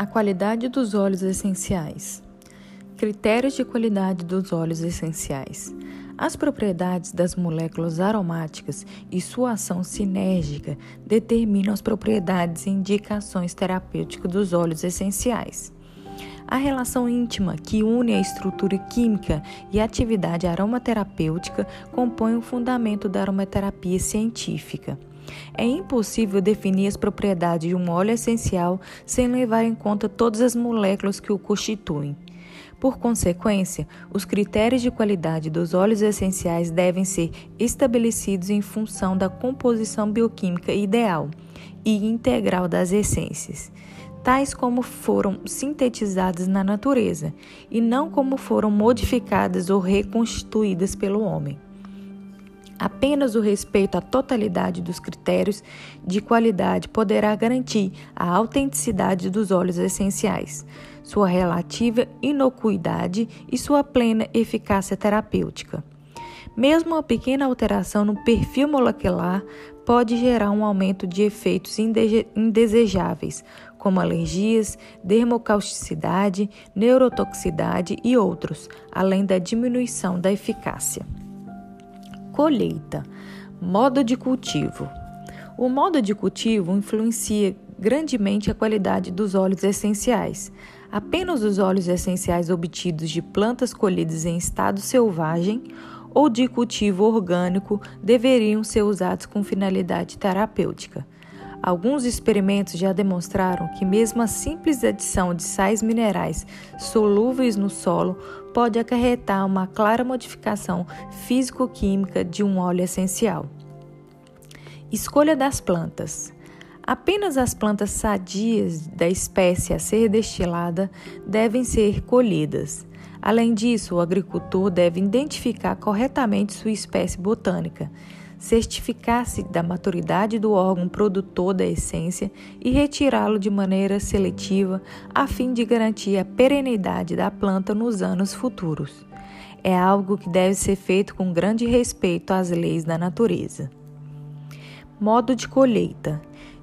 A qualidade dos óleos essenciais. Critérios de qualidade dos óleos essenciais. As propriedades das moléculas aromáticas e sua ação sinérgica determinam as propriedades e indicações terapêuticas dos óleos essenciais. A relação íntima que une a estrutura química e a atividade aromaterapêutica compõe o fundamento da aromaterapia científica. É impossível definir as propriedades de um óleo essencial sem levar em conta todas as moléculas que o constituem. Por consequência, os critérios de qualidade dos óleos essenciais devem ser estabelecidos em função da composição bioquímica ideal e integral das essências, tais como foram sintetizadas na natureza, e não como foram modificadas ou reconstituídas pelo homem. Apenas o respeito à totalidade dos critérios de qualidade poderá garantir a autenticidade dos óleos essenciais, sua relativa inocuidade e sua plena eficácia terapêutica. Mesmo uma pequena alteração no perfil molecular pode gerar um aumento de efeitos indesejáveis, como alergias, dermocausticidade, neurotoxicidade e outros, além da diminuição da eficácia. Colheita. Modo de cultivo. O modo de cultivo influencia grandemente a qualidade dos óleos essenciais. Apenas os óleos essenciais obtidos de plantas colhidas em estado selvagem ou de cultivo orgânico deveriam ser usados com finalidade terapêutica. Alguns experimentos já demonstraram que mesmo a simples adição de sais minerais solúveis no solo pode acarretar uma clara modificação físico-química de um óleo essencial. Escolha das plantas. Apenas as plantas sadias da espécie a ser destilada devem ser colhidas. Além disso, o agricultor deve identificar corretamente sua espécie botânica certificar-se da maturidade do órgão produtor da essência e retirá-lo de maneira seletiva a fim de garantir a perenidade da planta nos anos futuros. É algo que deve ser feito com grande respeito às leis da natureza. Modo de colheita: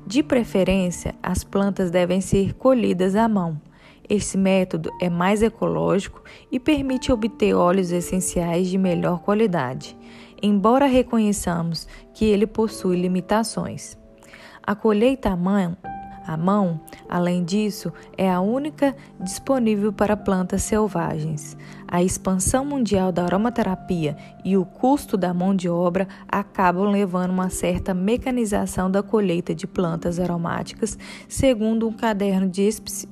de preferência, as plantas devem ser colhidas à mão. Esse método é mais ecológico e permite obter óleos essenciais de melhor qualidade embora reconheçamos que ele possui limitações. A colheita à mão, à mão, além disso, é a única disponível para plantas selvagens. A expansão mundial da aromaterapia e o custo da mão de obra acabam levando uma certa mecanização da colheita de plantas aromáticas, segundo um caderno de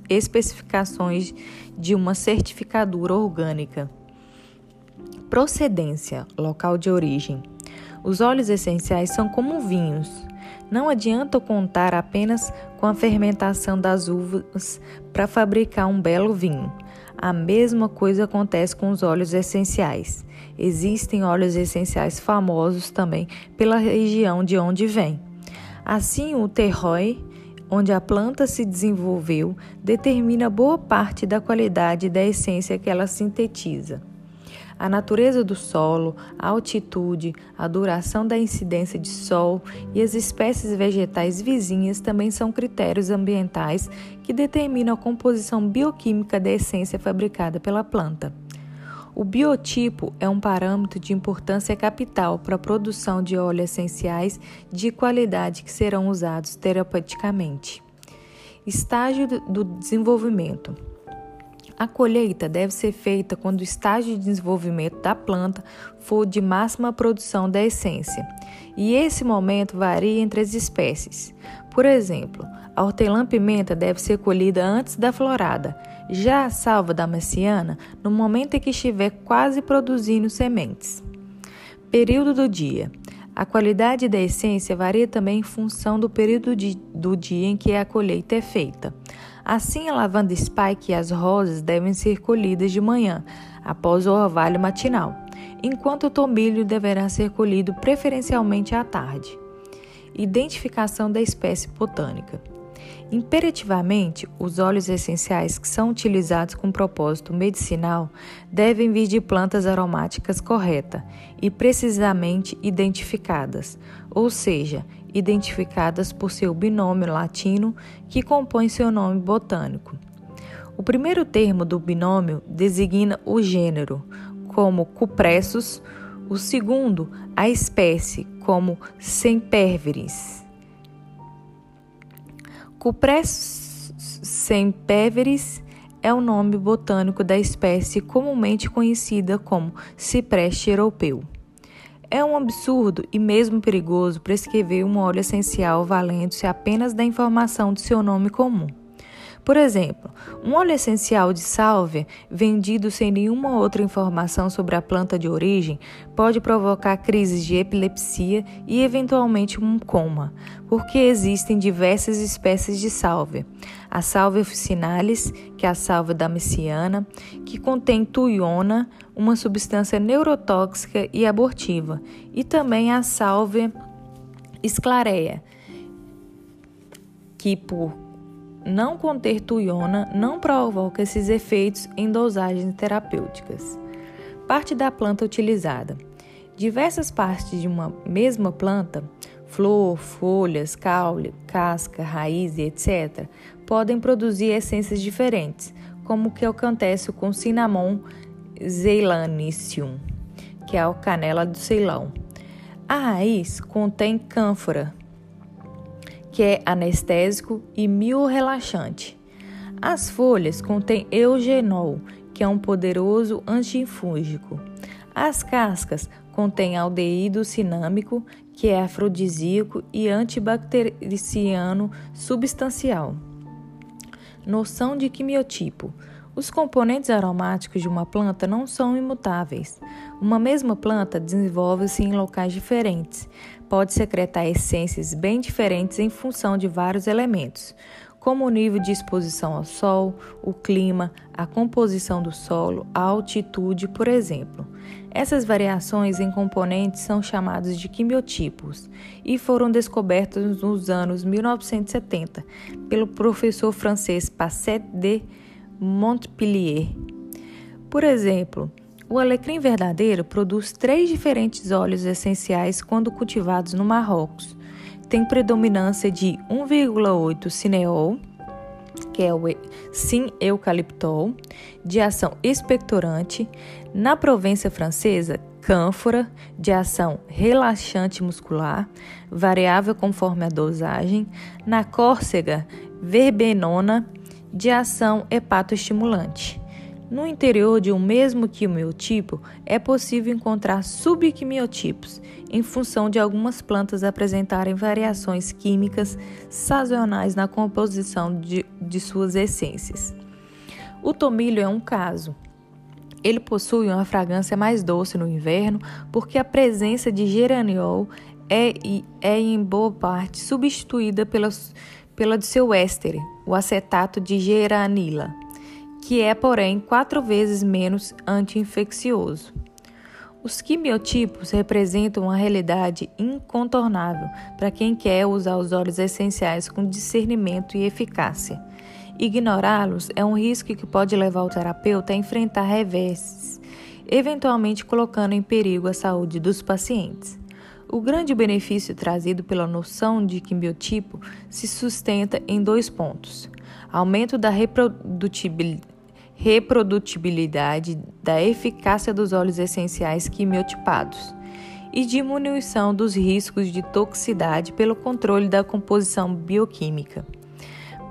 especificações de uma certificadora orgânica. Procedência, local de origem. Os óleos essenciais são como vinhos. Não adianta contar apenas com a fermentação das uvas para fabricar um belo vinho. A mesma coisa acontece com os óleos essenciais. Existem óleos essenciais famosos também pela região de onde vêm. Assim, o terroir, onde a planta se desenvolveu, determina boa parte da qualidade da essência que ela sintetiza. A natureza do solo, a altitude, a duração da incidência de sol e as espécies vegetais vizinhas também são critérios ambientais que determinam a composição bioquímica da essência fabricada pela planta. O biotipo é um parâmetro de importância capital para a produção de óleos essenciais de qualidade que serão usados terapeuticamente. Estágio do desenvolvimento. A colheita deve ser feita quando o estágio de desenvolvimento da planta for de máxima produção da essência, e esse momento varia entre as espécies. Por exemplo, a hortelã-pimenta deve ser colhida antes da florada, já a salva da messiana no momento em que estiver quase produzindo sementes. Período do dia. A qualidade da essência varia também em função do período de, do dia em que a colheita é feita. Assim, a lavanda spike e as rosas devem ser colhidas de manhã, após o orvalho matinal, enquanto o tomilho deverá ser colhido preferencialmente à tarde. Identificação da espécie botânica. Imperativamente, os óleos essenciais que são utilizados com propósito medicinal devem vir de plantas aromáticas corretas e precisamente identificadas, ou seja, identificadas por seu binômio latino que compõe seu nome botânico. O primeiro termo do binômio designa o gênero, como Cupressus, o segundo, a espécie, como Semperviris. Cupressus semperviris é o nome botânico da espécie comumente conhecida como cipreste europeu. É um absurdo e mesmo perigoso prescrever um óleo essencial valendo-se apenas da informação de seu nome comum. Por exemplo, um óleo essencial de sálvia, vendido sem nenhuma outra informação sobre a planta de origem, pode provocar crises de epilepsia e eventualmente um coma, porque existem diversas espécies de sálvia. A sálvia officinalis, que é a sálvia damasciana, que contém tuiona, uma substância neurotóxica e abortiva, e também a sálvia esclareia, que por não conter tuiona não provoca esses efeitos em dosagens terapêuticas. Parte da planta utilizada. Diversas partes de uma mesma planta, flor, folhas, caule, casca, raiz e etc., podem produzir essências diferentes, como o que acontece com cinnamon zeilanicium, que é a canela do Ceilão. A raiz contém cânfora, que é anestésico e miorrelaxante. As folhas contêm eugenol, que é um poderoso antiinfúngico. As cascas contêm aldeído cinâmico, que é afrodisíaco e antibactericiano substancial. Noção de quimiotipo. Os componentes aromáticos de uma planta não são imutáveis. Uma mesma planta desenvolve-se em locais diferentes. Pode secretar essências bem diferentes em função de vários elementos, como o nível de exposição ao sol, o clima, a composição do solo, a altitude, por exemplo. Essas variações em componentes são chamadas de quimiotipos e foram descobertas nos anos 1970 pelo professor francês Passet de Montpellier. Por exemplo, o alecrim verdadeiro produz três diferentes óleos essenciais quando cultivados no Marrocos. Tem predominância de 1,8 cineol, que é o sin-eucaliptol, de ação expectorante. Na Província francesa, cânfora, de ação relaxante muscular, variável conforme a dosagem. Na Córcega, verbenona, de ação hepatoestimulante. No interior de um mesmo quimiotipo, é possível encontrar subquimiotipos, em função de algumas plantas apresentarem variações químicas sazonais na composição de, de suas essências. O tomilho é um caso. Ele possui uma fragrância mais doce no inverno porque a presença de geraniol é, é em boa parte substituída pelas pela de seu éster, o acetato de geranila, que é, porém, quatro vezes menos anti-infeccioso. Os quimiotipos representam uma realidade incontornável para quem quer usar os óleos essenciais com discernimento e eficácia. Ignorá-los é um risco que pode levar o terapeuta a enfrentar reverses, eventualmente colocando em perigo a saúde dos pacientes. O grande benefício trazido pela noção de quimiotipo se sustenta em dois pontos: aumento da reprodutibilidade da eficácia dos óleos essenciais quimiotipados e diminuição dos riscos de toxicidade pelo controle da composição bioquímica.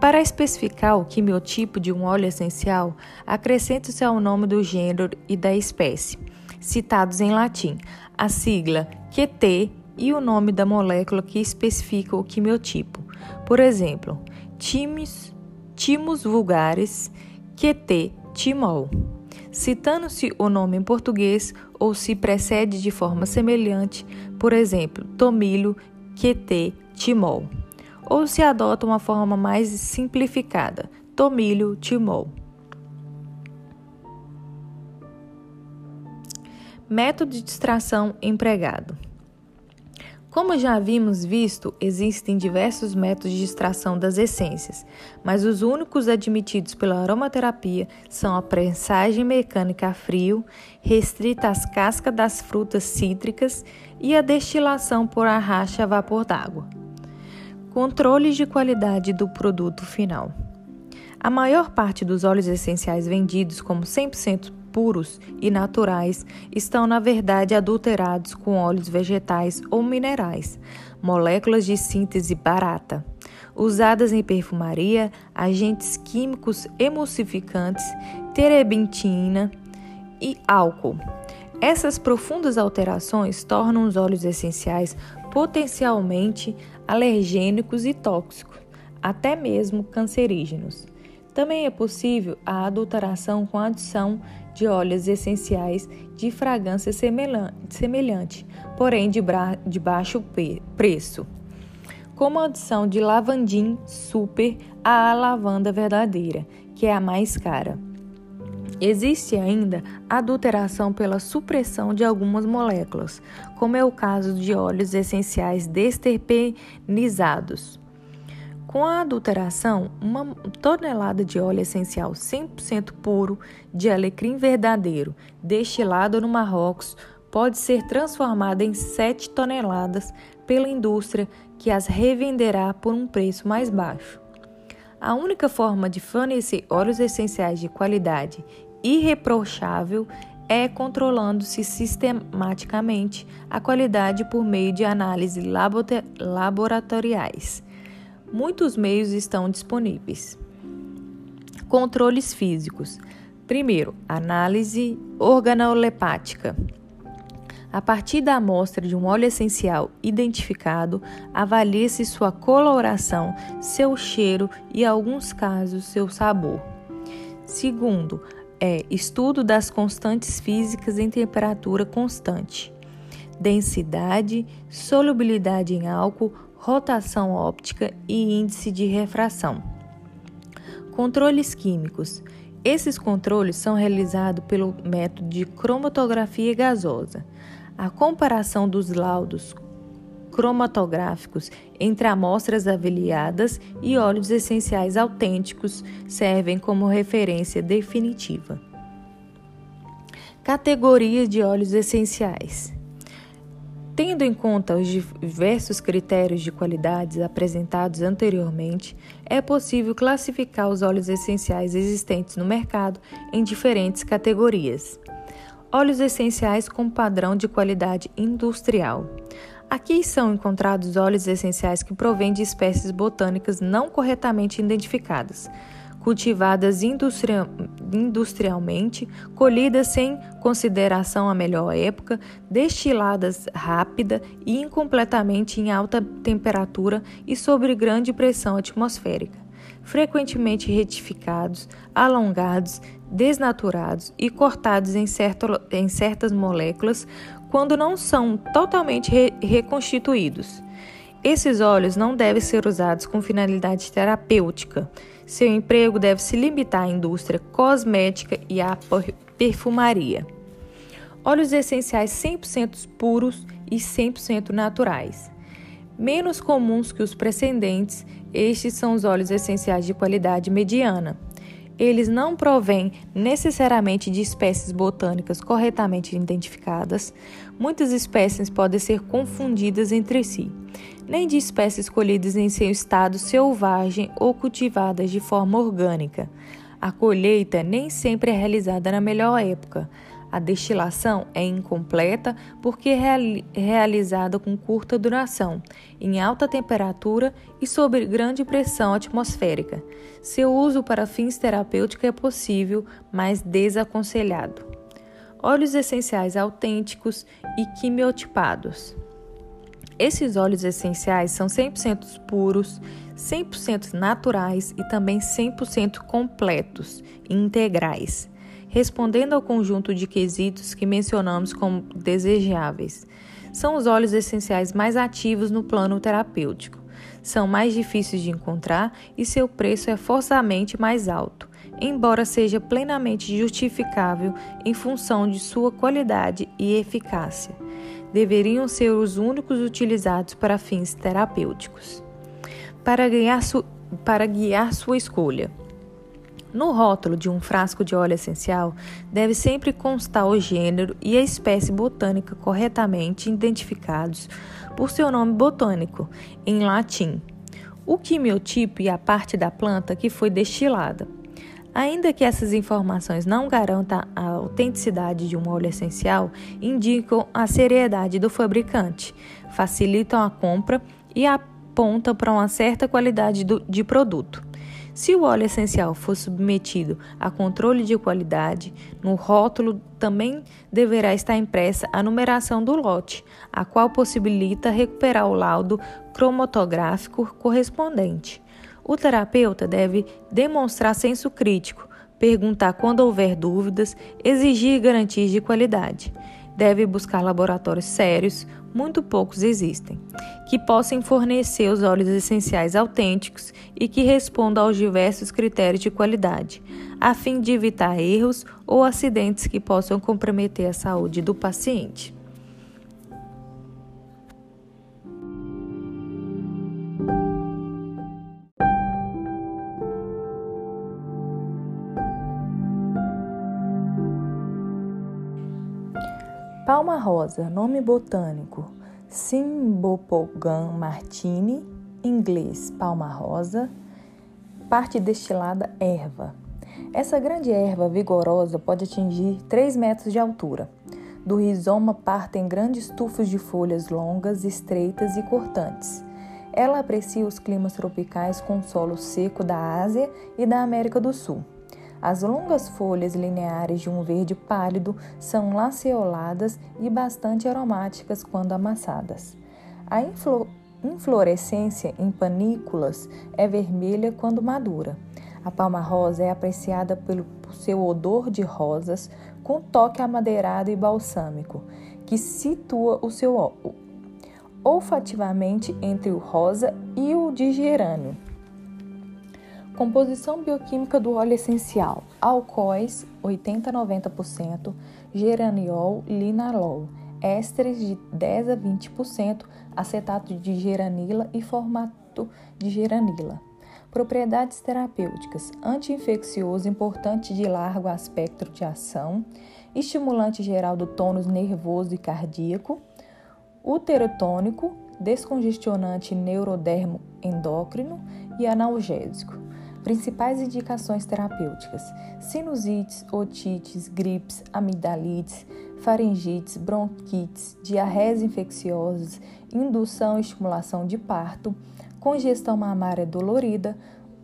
Para especificar o quimiotipo de um óleo essencial, acrescenta-se ao nome do gênero e da espécie, citados em latim, a sigla QT e o nome da molécula que especifica o quimiotipo. Por exemplo, timus, timus vulgaris QT timol. Citando-se o nome em português ou se precede de forma semelhante, por exemplo, tomilho QT timol. Ou se adota uma forma mais simplificada, tomilho timol. Método de extração empregado. Como já havíamos visto, existem diversos métodos de extração das essências, mas os únicos admitidos pela aromaterapia são a prensagem mecânica a frio, restrita às cascas das frutas cítricas, e a destilação por arracha a vapor d'água. Controles de qualidade do produto final. A maior parte dos óleos essenciais vendidos como 100% puros e naturais estão, na verdade, adulterados com óleos vegetais ou minerais, moléculas de síntese barata, usadas em perfumaria, agentes químicos emulsificantes, terebentina e álcool. Essas profundas alterações tornam os óleos essenciais potencialmente alergênicos e tóxicos, até mesmo cancerígenos. Também é possível a adulteração com a adição de óleos essenciais de fragrância semelhante, porém de, de baixo preço, como a adição de lavandim super à lavanda verdadeira, que é a mais cara. Existe ainda adulteração pela supressão de algumas moléculas, como é o caso de óleos essenciais desterpenizados. Com a adulteração, uma tonelada de óleo essencial 100% puro de alecrim verdadeiro, destilado no Marrocos, pode ser transformada em 7 toneladas pela indústria que as revenderá por um preço mais baixo. A única forma de fornecer óleos essenciais de qualidade irreprochável é controlando-se sistematicamente a qualidade por meio de análises laboratoriais muitos meios estão disponíveis. Controles físicos. Primeiro, análise organolepática. A partir da amostra de um óleo essencial identificado, avalie-se sua coloração, seu cheiro e, em alguns casos, seu sabor. Segundo, é estudo das constantes físicas em temperatura constante, densidade, solubilidade em álcool, rotação óptica e índice de refração. Controles químicos. Esses controles são realizados pelo método de cromatografia gasosa. A comparação dos laudos cromatográficos entre amostras avaliadas e óleos essenciais autênticos servem como referência definitiva. Categoria de óleos essenciais. Tendo em conta os diversos critérios de qualidades apresentados anteriormente, é possível classificar os óleos essenciais existentes no mercado em diferentes categorias. Óleos essenciais com padrão de qualidade industrial. Aqui são encontrados óleos essenciais que provêm de espécies botânicas não corretamente identificadas, cultivadas industrialmente, colhidas sem consideração à melhor época, destiladas rápida e incompletamente em alta temperatura e sob grande pressão atmosférica, frequentemente retificados, alongados, desnaturados e cortados em, certo, em certas moléculas quando não são totalmente re reconstituídos. Esses óleos não devem ser usados com finalidade terapêutica seu emprego deve se limitar à indústria cosmética e à perfumaria. Óleos essenciais 100% puros e 100% naturais. Menos comuns que os precedentes, estes são os óleos essenciais de qualidade mediana. Eles não provêm necessariamente de espécies botânicas corretamente identificadas. Muitas espécies podem ser confundidas entre si nem de espécies colhidas em seu estado selvagem ou cultivadas de forma orgânica. A colheita nem sempre é realizada na melhor época. A destilação é incompleta porque é realizada com curta duração, em alta temperatura e sob grande pressão atmosférica. Seu uso para fins terapêuticos é possível, mas desaconselhado. Óleos essenciais autênticos e quimiotipados. Esses óleos essenciais são 100% puros, 100% naturais e também 100% completos integrais, respondendo ao conjunto de quesitos que mencionamos como desejáveis. São os óleos essenciais mais ativos no plano terapêutico. São mais difíceis de encontrar e seu preço é forçosamente mais alto, embora seja plenamente justificável em função de sua qualidade e eficácia deveriam ser os únicos utilizados para fins terapêuticos. Para, para guiar sua escolha. No rótulo de um frasco de óleo essencial, deve sempre constar o gênero e a espécie botânica corretamente identificados por seu nome botânico, em latim. o quimiotipo e a parte da planta que foi destilada. Ainda que essas informações não garantam a autenticidade de um óleo essencial, indicam a seriedade do fabricante, facilitam a compra e apontam para uma certa qualidade de produto. Se o óleo essencial for submetido a controle de qualidade, no rótulo também deverá estar impressa a numeração do lote, a qual possibilita recuperar o laudo cromatográfico correspondente. O terapeuta deve demonstrar senso crítico, perguntar quando houver dúvidas, exigir garantias de qualidade. Deve buscar laboratórios sérios, muito poucos existem, que possam fornecer os óleos essenciais autênticos e que respondam aos diversos critérios de qualidade, a fim de evitar erros ou acidentes que possam comprometer a saúde do paciente. Rosa, nome botânico: Cymbopogon martini, inglês palma rosa, parte destilada erva. Essa grande erva vigorosa pode atingir 3 metros de altura. Do rizoma partem grandes tufos de folhas longas, estreitas e cortantes. Ela aprecia os climas tropicais com solo seco da Ásia e da América do Sul. As longas folhas lineares de um verde pálido são lanceoladas e bastante aromáticas quando amassadas. A inflo inflorescência em panículas é vermelha quando madura. A palma rosa é apreciada pelo seu odor de rosas com toque amadeirado e balsâmico, que situa o seu olfativamente entre o rosa e o de gerânio. Composição bioquímica do óleo essencial: alcoóis 80 a 90%, geraniol, linalol, ésteres de 10 a 20%, acetato de geranila e formato de geranila. Propriedades terapêuticas: anti-infeccioso importante de largo espectro de ação, estimulante geral do tônus nervoso e cardíaco, uterotônico, descongestionante neurodermo endócrino e analgésico. Principais indicações terapêuticas: sinusites, otites, gripes, amigdalites, faringites, bronquites, diarreias infecciosas, indução e estimulação de parto, congestão mamária dolorida,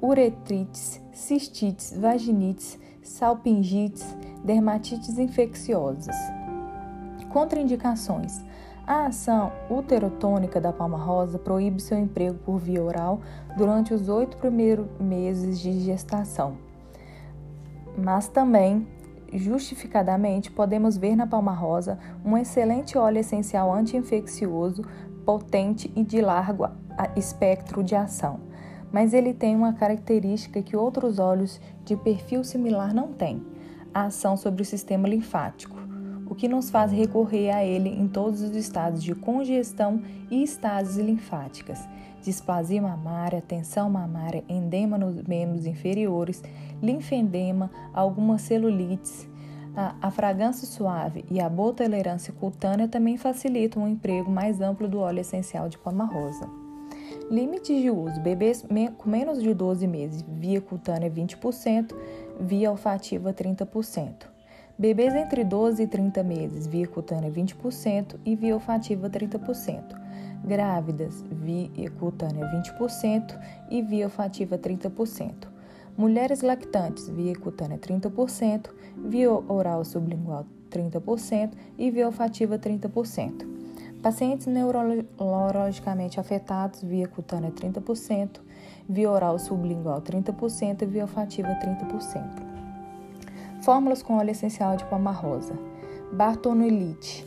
uretrites, cistites, vaginites, salpingites, dermatites infecciosas. Contraindicações: a ação uterotônica da palma rosa proíbe seu emprego por via oral durante os oito primeiros meses de gestação. Mas também, justificadamente, podemos ver na palma rosa um excelente óleo essencial anti-infeccioso, potente e de largo espectro de ação. Mas ele tem uma característica que outros óleos de perfil similar não têm: a ação sobre o sistema linfático o que nos faz recorrer a ele em todos os estados de congestão e estases linfáticas, displasia mamária, tensão mamária, endema nos membros inferiores, linfedema, algumas celulites. A, a fragrância suave e a boa tolerância cutânea também facilitam o emprego mais amplo do óleo essencial de palma rosa. Limites de uso: bebês com menos de 12 meses, via cutânea 20%, via olfativa 30%. Bebês entre 12 e 30 meses, via cutânea 20% e via olfativa 30%. Grávidas, via cutânea 20% e via olfativa 30%. Mulheres lactantes, via cutânea 30%, via oral sublingual 30% e via olfativa 30%. Pacientes neurologicamente afetados, via cutânea 30%, via oral sublingual 30% e via olfativa 30%. Fórmulas com óleo essencial de palma rosa. Bartonelite.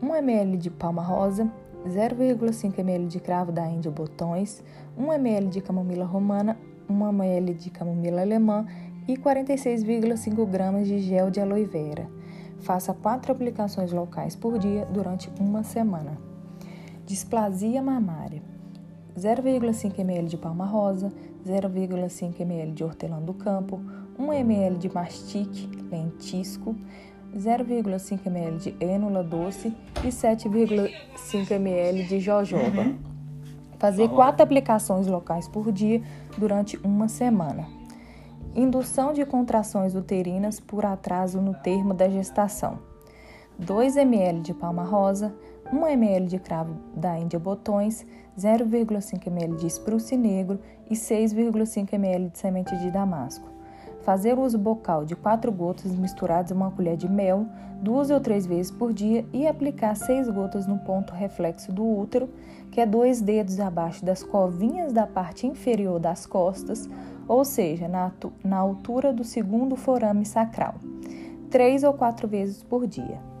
1 ml de palma rosa, 0,5 ml de cravo da Índia botões, 1 ml de camomila romana, 1 ml de camomila alemã e 46,5 gramas de gel de aloe vera. Faça quatro aplicações locais por dia durante uma semana. Displasia mamária. 0,5 ml de palma rosa, 0,5 ml de hortelã do campo, 1 ml de mastique lentisco, 0,5 ml de ênula doce e 7,5 ml de jojoba. Uhum. Fazer quatro aplicações locais por dia durante uma semana. Indução de contrações uterinas por atraso no termo da gestação. 2 ml de palma rosa, 1 ml de cravo da Índia botões, 0,5 ml de espruce negro e 6,5 ml de semente de damasco. Fazer uso bocal de 4 gotas misturadas em uma colher de mel, duas ou três vezes por dia e aplicar 6 gotas no ponto reflexo do útero, que é dois dedos abaixo das covinhas da parte inferior das costas, ou seja, na, na altura do segundo forame sacral, três ou quatro vezes por dia.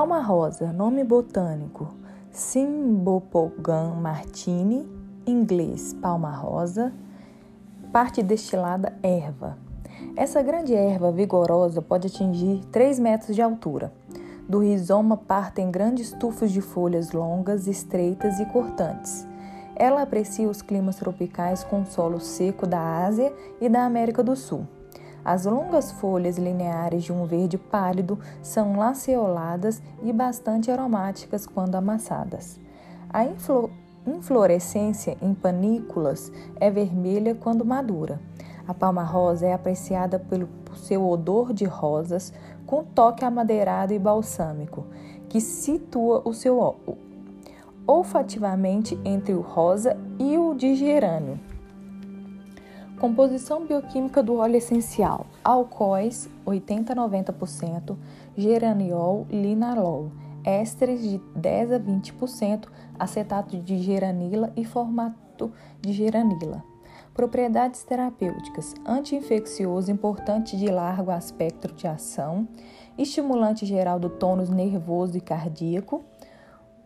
Palma rosa, nome botânico Cymbopogon martini, inglês palma rosa, parte destilada erva. Essa grande erva vigorosa pode atingir 3 metros de altura. Do rizoma partem grandes tufos de folhas longas, estreitas e cortantes. Ela aprecia os climas tropicais com solo seco da Ásia e da América do Sul. As longas folhas lineares de um verde pálido são lanceoladas e bastante aromáticas quando amassadas. A inflorescência em panículas é vermelha quando madura. A palma rosa é apreciada pelo seu odor de rosas com toque amadeirado e balsâmico, que situa o seu olfativamente entre o rosa e o de gerânio. Composição bioquímica do óleo essencial: alcoóis 80 a 90%, geraniol, linalol, ésteres de 10 a 20%, acetato de geranila e formato de geranila. Propriedades terapêuticas: anti-infeccioso importante de largo espectro de ação, estimulante geral do tônus nervoso e cardíaco,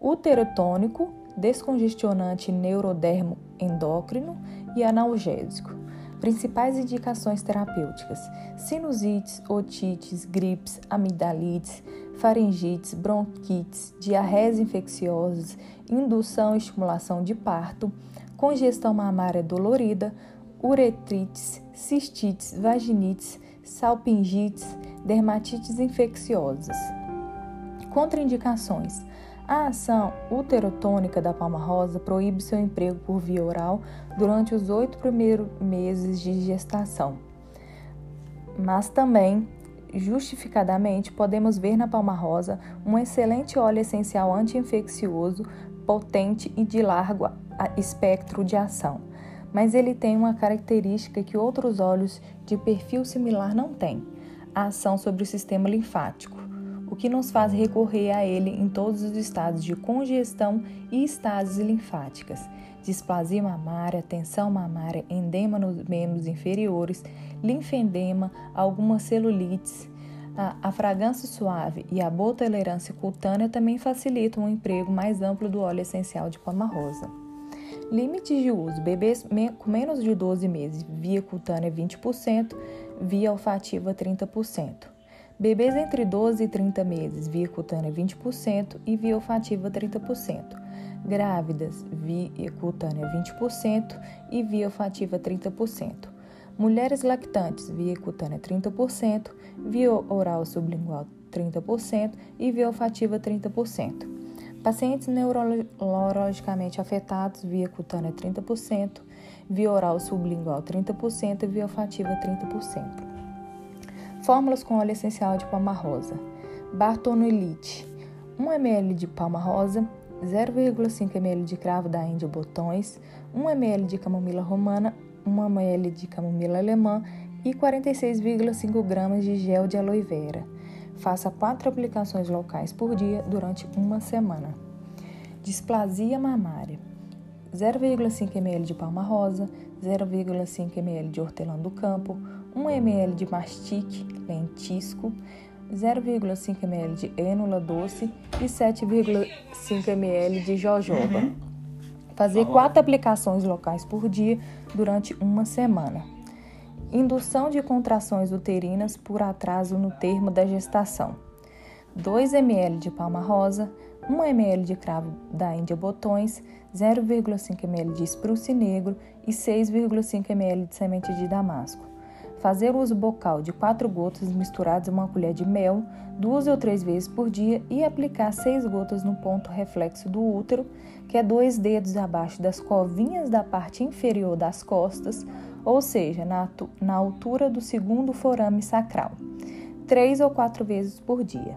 uterotônico, descongestionante neurodermo endócrino e analgésico. Principais indicações terapêuticas: sinusites, otites, gripes, amigdalites, faringites, bronquites, diarreias infecciosas, indução e estimulação de parto, congestão mamária dolorida, uretrites, cistites, vaginites, salpingites, dermatites infecciosas. Contraindicações: a ação uterotônica da palma rosa proíbe seu emprego por via oral durante os oito primeiros meses de gestação. Mas também, justificadamente, podemos ver na palma rosa um excelente óleo essencial anti-infeccioso, potente e de largo espectro de ação. Mas ele tem uma característica que outros óleos de perfil similar não têm: a ação sobre o sistema linfático o que nos faz recorrer a ele em todos os estados de congestão e estases linfáticas, displasia mamária, tensão mamária, endema nos membros inferiores, linfedema, algumas celulites. A, a fragrância suave e a boa tolerância cutânea também facilitam o emprego mais amplo do óleo essencial de palma rosa. Limites de uso: bebês com menos de 12 meses, via cutânea 20%, via olfativa 30%. Bebês entre 12 e 30 meses, via cutânea 20% e via olfativa 30%. Grávidas, via cutânea 20% e via olfativa 30%. Mulheres lactantes, via cutânea 30%, via oral sublingual 30% e via olfativa 30%. Pacientes neurologicamente afetados, via cutânea 30%, via oral sublingual 30% e via olfativa 30%. Fórmulas com óleo essencial de palma rosa. Bartonelite. 1 ml de palma rosa, 0,5 ml de cravo da Índia botões, 1 ml de camomila romana, 1 ml de camomila alemã e 46,5 gramas de gel de aloe vera. Faça quatro aplicações locais por dia durante uma semana. Displasia mamária. 0,5 ml de palma rosa, 0,5 ml de hortelã do campo, 1 ml de mastique lentisco, 0,5 ml de ênula doce e 7,5 ml de jojoba. Uhum. Fazer quatro aplicações locais por dia durante uma semana. Indução de contrações uterinas por atraso no termo da gestação. 2 ml de palma rosa, 1 ml de cravo da Índia Botões, 0,5 ml de espruce negro e 6,5 ml de semente de damasco. Fazer uso bocal de 4 gotas misturadas a uma colher de mel duas ou três vezes por dia e aplicar 6 gotas no ponto reflexo do útero, que é dois dedos abaixo das covinhas da parte inferior das costas, ou seja, na, na altura do segundo forame sacral, três ou quatro vezes por dia.